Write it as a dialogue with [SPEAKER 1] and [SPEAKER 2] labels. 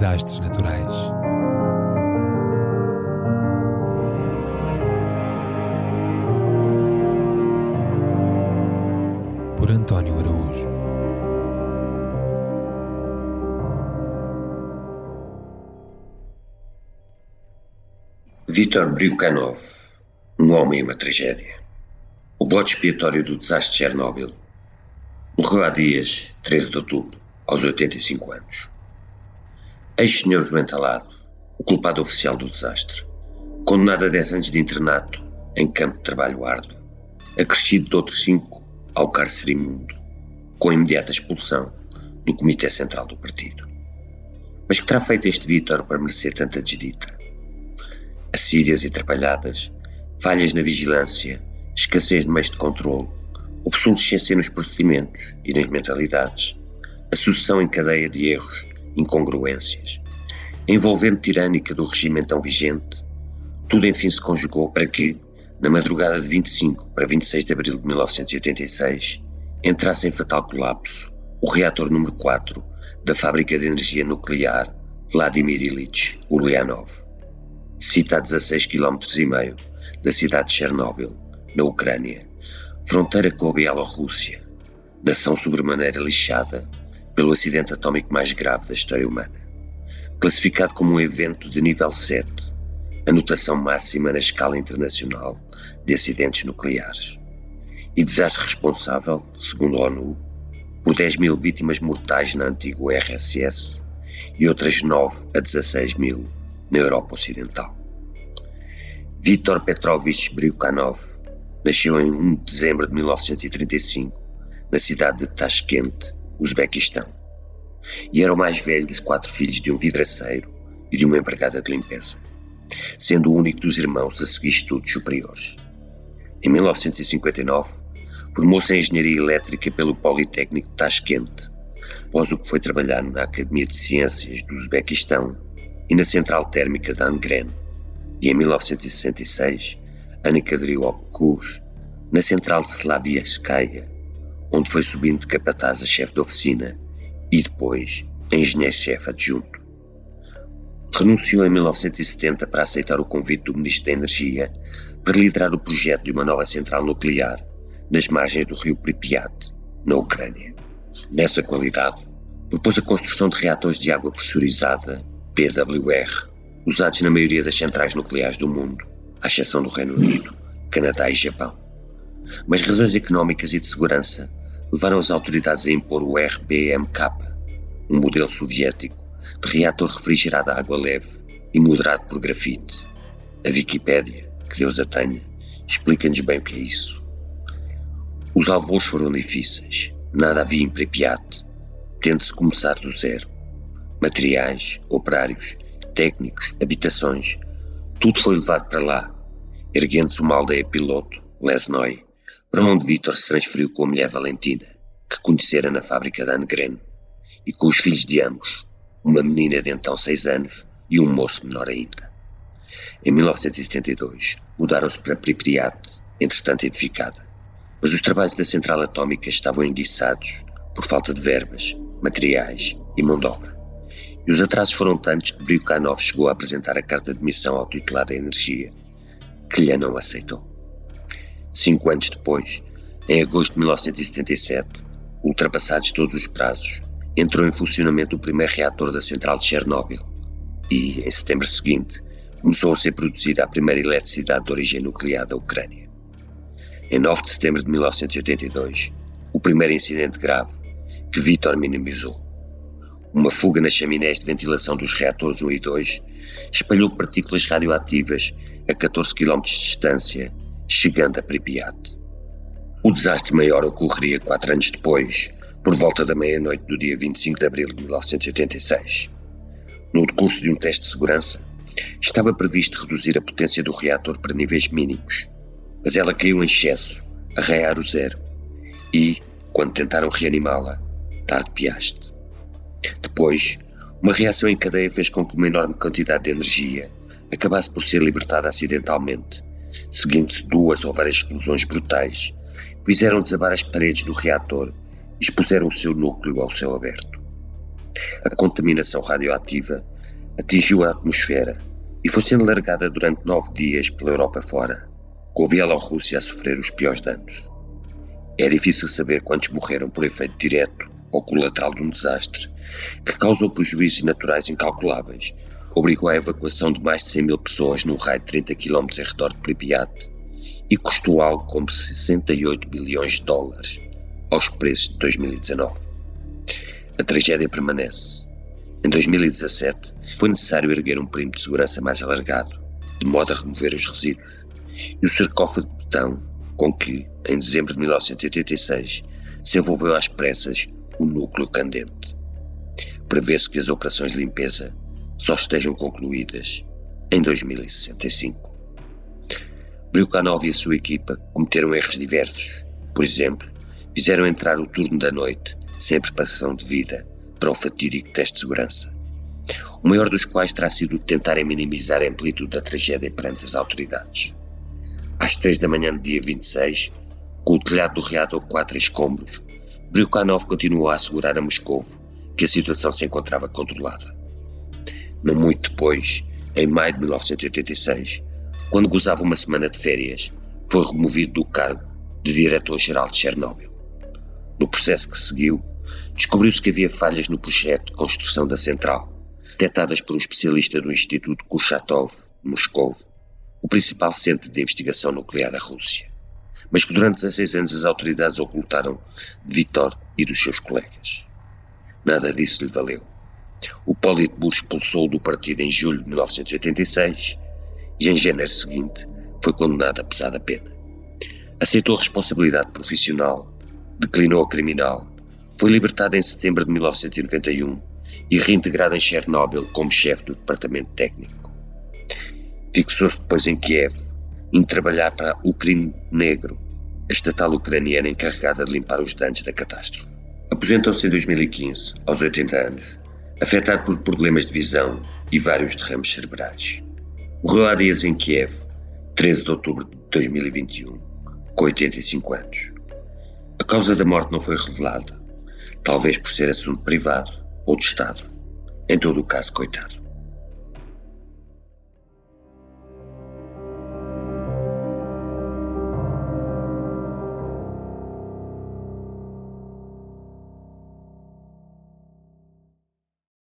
[SPEAKER 1] desastres naturais. Por António Araújo.
[SPEAKER 2] Vítor Bryukhanov, um homem e uma tragédia. O bode expiatório do desastre de Chernobyl. Morreu há dias, 13 de outubro, aos 85 anos. Ex-senhor do entalado, o culpado oficial do desastre, condenado a 10 anos de internato em campo de trabalho árduo, acrescido de outros 5 ao cárcere imundo, com imediata expulsão do Comitê Central do Partido. Mas que terá feito este Vítor para merecer tanta desdita? Assírias e atrapalhadas, falhas na vigilância, escassez de meios de controle, obsolescência nos procedimentos e nas mentalidades, a sucessão em cadeia de erros, incongruências, a tirânica do regime então vigente, tudo enfim se conjugou para que, na madrugada de 25 para 26 de abril de 1986, entrasse em fatal colapso o reator número 4 da fábrica de energia nuclear Vladimir Ilyich Ulyanov. Cita a 16 km e meio da cidade de Chernobyl, na Ucrânia, fronteira com a Bielorrússia, nação sobremaneira lixada pelo acidente atómico mais grave da história humana. Classificado como um evento de nível 7, anotação máxima na escala internacional de acidentes nucleares. E desastre responsável, segundo a ONU, por 10 mil vítimas mortais na antiga URSS e outras 9 a 16 mil na Europa Ocidental. Viktor Petrovich Bryukhanov nasceu em 1 de dezembro de 1935 na cidade de Tashkent, Uzbequistão, e era o mais velho dos quatro filhos de um vidraceiro e de uma empregada de limpeza, sendo o único dos irmãos a seguir estudos superiores. Em 1959, formou-se em Engenharia Elétrica pelo Politécnico de Tashkent, após o que foi trabalhar na Academia de Ciências do Uzbequistão e na Central Térmica de Angren, e em 1966 Anika aderiu ao na Central de Slaviaskaya, onde foi subindo de capataz a chefe de oficina e depois engenheiro-chefe adjunto. Renunciou em 1970 para aceitar o convite do Ministro da Energia para liderar o projeto de uma nova central nuclear nas margens do rio Pripyat, na Ucrânia. Nessa qualidade, propôs a construção de reatores de água pressurizada, PWR, usados na maioria das centrais nucleares do mundo, à exceção do Reino Unido, Canadá e Japão. Mas razões económicas e de segurança levaram as autoridades a impor o RBMK, um modelo soviético de reator refrigerado a água leve e moderado por grafite. A Wikipédia, que Deus a tenha, explica-nos bem o que é isso. Os alvos foram difíceis, nada havia em Pripyat, tendo-se começar do zero. Materiais, operários, técnicos, habitações, tudo foi levado para lá, erguendo-se uma aldeia piloto, Lesnoy, para onde Vítor se transferiu com a mulher Valentina, que conhecera na fábrica de Angren, e com os filhos de ambos, uma menina de então seis anos e um moço menor ainda. Em 1972, mudaram-se para Pripyat, entretanto edificada, mas os trabalhos da central atómica estavam enguiçados por falta de verbas, materiais e mão de obra. E os atrasos foram tantos que Bryukhanov chegou a apresentar a carta de missão ao titular da energia, que lhe não aceitou. Cinco anos depois, em agosto de 1977, ultrapassados todos os prazos, entrou em funcionamento o primeiro reator da central de Chernobyl e, em setembro seguinte, começou a ser produzida a primeira eletricidade de origem nuclear da Ucrânia. Em 9 de setembro de 1982, o primeiro incidente grave que Vítor minimizou. Uma fuga nas chaminés de ventilação dos reatores 1 e 2 espalhou partículas radioativas a 14 km de distância, chegando a Pripyat. O desastre maior ocorreria quatro anos depois, por volta da meia-noite do dia 25 de abril de 1986. No decurso de um teste de segurança, estava previsto reduzir a potência do reator para níveis mínimos, mas ela caiu em excesso, a raiar o zero, e, quando tentaram reanimá-la, tarde piaste. Depois, uma reação em cadeia fez com que uma enorme quantidade de energia acabasse por ser libertada acidentalmente, seguindo-se duas ou várias explosões brutais fizeram desabar as paredes do reator e expuseram o seu núcleo ao céu aberto. A contaminação radioativa atingiu a atmosfera e foi sendo largada durante nove dias pela Europa fora, com a Bielorrússia a sofrer os piores danos. É difícil saber quantos morreram por efeito direto ou colateral de um desastre que causou prejuízos naturais incalculáveis, obrigou à evacuação de mais de 100 mil pessoas num raio de 30 km em redor de Pripyat e custou algo como 68 bilhões de dólares aos preços de 2019. A tragédia permanece. Em 2017, foi necessário erguer um perímetro de segurança mais alargado, de modo a remover os resíduos, e o sarcófago de betão com que, em dezembro de 1986, se envolveu às pressas o núcleo candente. Prevê-se que as operações de limpeza só estejam concluídas em 2065. Brilkanov e a sua equipa cometeram erros diversos. Por exemplo, fizeram entrar o turno da noite sem preparação devida para o fatídico teste de segurança. O maior dos quais terá sido tentarem minimizar a amplitude da tragédia perante as autoridades às três da manhã do dia 26, com o telhado do reator 4 escombros, Bryukhanov continuou a assegurar a Moscovo que a situação se encontrava controlada. Não muito depois, em maio de 1986, quando gozava uma semana de férias, foi removido do cargo de diretor-geral de Chernobyl. No processo que seguiu, descobriu-se que havia falhas no projeto de construção da central, detectadas por um especialista do Instituto Kurchatov, de Moscou, o principal centro de investigação nuclear da Rússia, mas que durante 16 anos as autoridades ocultaram de Vitor e dos seus colegas. Nada disso lhe valeu. O Politburo expulsou-o do partido em julho de 1986 e em janeiro seguinte foi condenado a pesada pena. Aceitou a responsabilidade profissional, declinou a criminal, foi libertado em setembro de 1991 e reintegrado em Chernobyl como chefe do departamento técnico. Fixou-se depois em Kiev, em trabalhar para o Crime Negro, a estatal ucraniana encarregada de limpar os danos da catástrofe. Aposentou-se em 2015, aos 80 anos, afetado por problemas de visão e vários derrames cerebrais. Morreu há dias em Kiev, 13 de outubro de 2021, com 85 anos. A causa da morte não foi revelada, talvez por ser assunto privado ou de Estado. Em todo o caso, coitado.